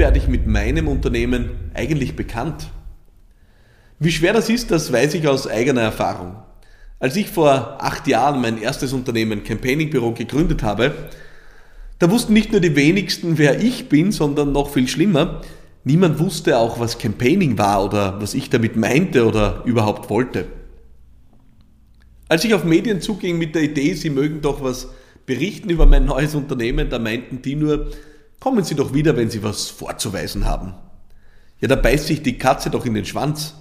werde ich mit meinem Unternehmen eigentlich bekannt? Wie schwer das ist, das weiß ich aus eigener Erfahrung. Als ich vor acht Jahren mein erstes Unternehmen Campaigning Büro gegründet habe, da wussten nicht nur die wenigsten, wer ich bin, sondern noch viel schlimmer, niemand wusste auch, was Campaigning war oder was ich damit meinte oder überhaupt wollte. Als ich auf Medien zuging mit der Idee, sie mögen doch was berichten über mein neues Unternehmen, da meinten die nur, kommen Sie doch wieder, wenn Sie was vorzuweisen haben. Ja, da beißt sich die Katze doch in den Schwanz.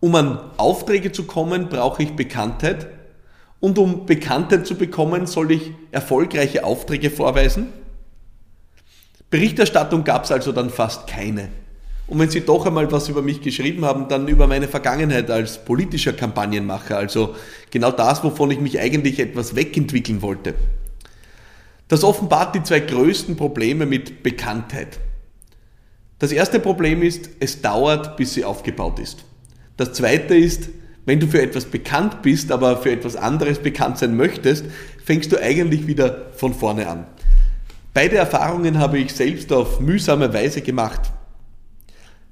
Um an Aufträge zu kommen, brauche ich Bekanntheit. Und um Bekanntheit zu bekommen, soll ich erfolgreiche Aufträge vorweisen. Berichterstattung gab es also dann fast keine. Und wenn Sie doch einmal was über mich geschrieben haben, dann über meine Vergangenheit als politischer Kampagnenmacher, also genau das, wovon ich mich eigentlich etwas wegentwickeln wollte. Das offenbart die zwei größten Probleme mit Bekanntheit. Das erste Problem ist, es dauert, bis sie aufgebaut ist. Das zweite ist, wenn du für etwas bekannt bist, aber für etwas anderes bekannt sein möchtest, fängst du eigentlich wieder von vorne an. Beide Erfahrungen habe ich selbst auf mühsame Weise gemacht.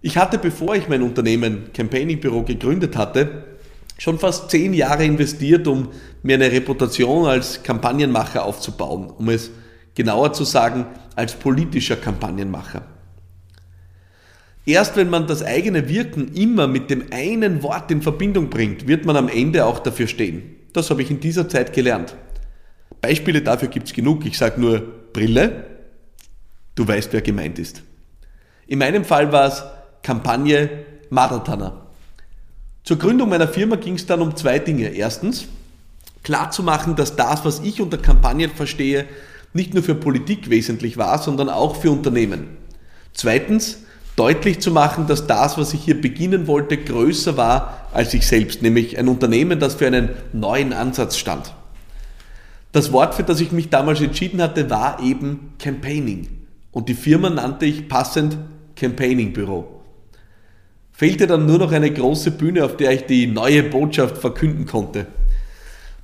Ich hatte, bevor ich mein Unternehmen Campaigning Büro gegründet hatte, schon fast zehn Jahre investiert, um mir eine Reputation als Kampagnenmacher aufzubauen, um es genauer zu sagen, als politischer Kampagnenmacher. Erst wenn man das eigene Wirken immer mit dem einen Wort in Verbindung bringt, wird man am Ende auch dafür stehen. Das habe ich in dieser Zeit gelernt. Beispiele dafür gibt es genug. Ich sage nur Brille, du weißt, wer gemeint ist. In meinem Fall war es Kampagne Maratana. Zur Gründung meiner Firma ging es dann um zwei Dinge. Erstens, klar zu machen, dass das, was ich unter Kampagnen verstehe, nicht nur für Politik wesentlich war, sondern auch für Unternehmen. Zweitens, deutlich zu machen, dass das, was ich hier beginnen wollte, größer war als ich selbst, nämlich ein Unternehmen, das für einen neuen Ansatz stand. Das Wort, für das ich mich damals entschieden hatte, war eben Campaigning. Und die Firma nannte ich passend Campaigning Büro fehlte dann nur noch eine große Bühne, auf der ich die neue Botschaft verkünden konnte.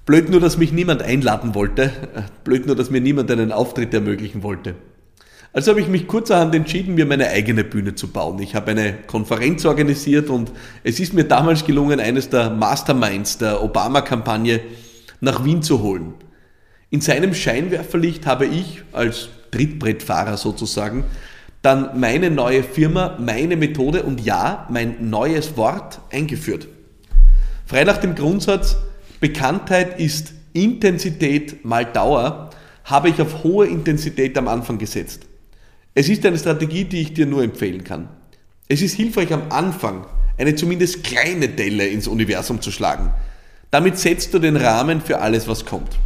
Blöd nur, dass mich niemand einladen wollte. Blöd nur, dass mir niemand einen Auftritt ermöglichen wollte. Also habe ich mich kurzerhand entschieden, mir meine eigene Bühne zu bauen. Ich habe eine Konferenz organisiert und es ist mir damals gelungen, eines der Masterminds der Obama-Kampagne nach Wien zu holen. In seinem Scheinwerferlicht habe ich als Trittbrettfahrer sozusagen dann meine neue Firma, meine Methode und ja, mein neues Wort eingeführt. Frei nach dem Grundsatz, Bekanntheit ist Intensität mal Dauer, habe ich auf hohe Intensität am Anfang gesetzt. Es ist eine Strategie, die ich dir nur empfehlen kann. Es ist hilfreich am Anfang, eine zumindest kleine Delle ins Universum zu schlagen. Damit setzt du den Rahmen für alles, was kommt.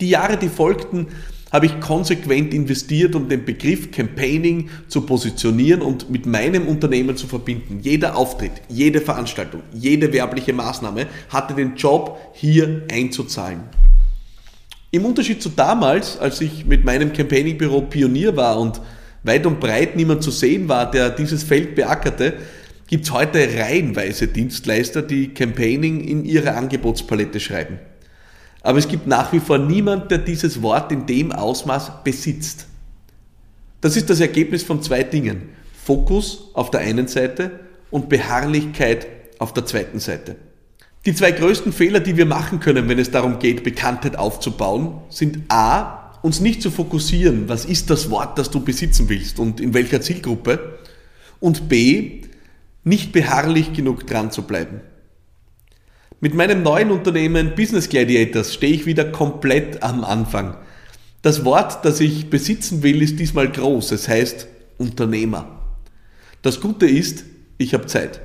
Die Jahre, die folgten, habe ich konsequent investiert, um den Begriff Campaigning zu positionieren und mit meinem Unternehmen zu verbinden. Jeder Auftritt, jede Veranstaltung, jede werbliche Maßnahme hatte den Job, hier einzuzahlen. Im Unterschied zu damals, als ich mit meinem Campaigning-Büro Pionier war und weit und breit niemand zu sehen war, der dieses Feld beackerte, gibt es heute reihenweise Dienstleister, die Campaigning in ihre Angebotspalette schreiben. Aber es gibt nach wie vor niemand, der dieses Wort in dem Ausmaß besitzt. Das ist das Ergebnis von zwei Dingen. Fokus auf der einen Seite und Beharrlichkeit auf der zweiten Seite. Die zwei größten Fehler, die wir machen können, wenn es darum geht, Bekanntheit aufzubauen, sind A, uns nicht zu fokussieren, was ist das Wort, das du besitzen willst und in welcher Zielgruppe, und B, nicht beharrlich genug dran zu bleiben. Mit meinem neuen Unternehmen Business Gladiators stehe ich wieder komplett am Anfang. Das Wort, das ich besitzen will, ist diesmal groß. Es heißt Unternehmer. Das Gute ist, ich habe Zeit.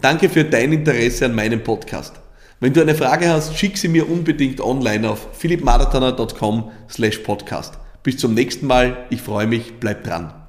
Danke für dein Interesse an meinem Podcast. Wenn du eine Frage hast, schick sie mir unbedingt online auf philippmarathoner.com slash podcast. Bis zum nächsten Mal. Ich freue mich. Bleib dran.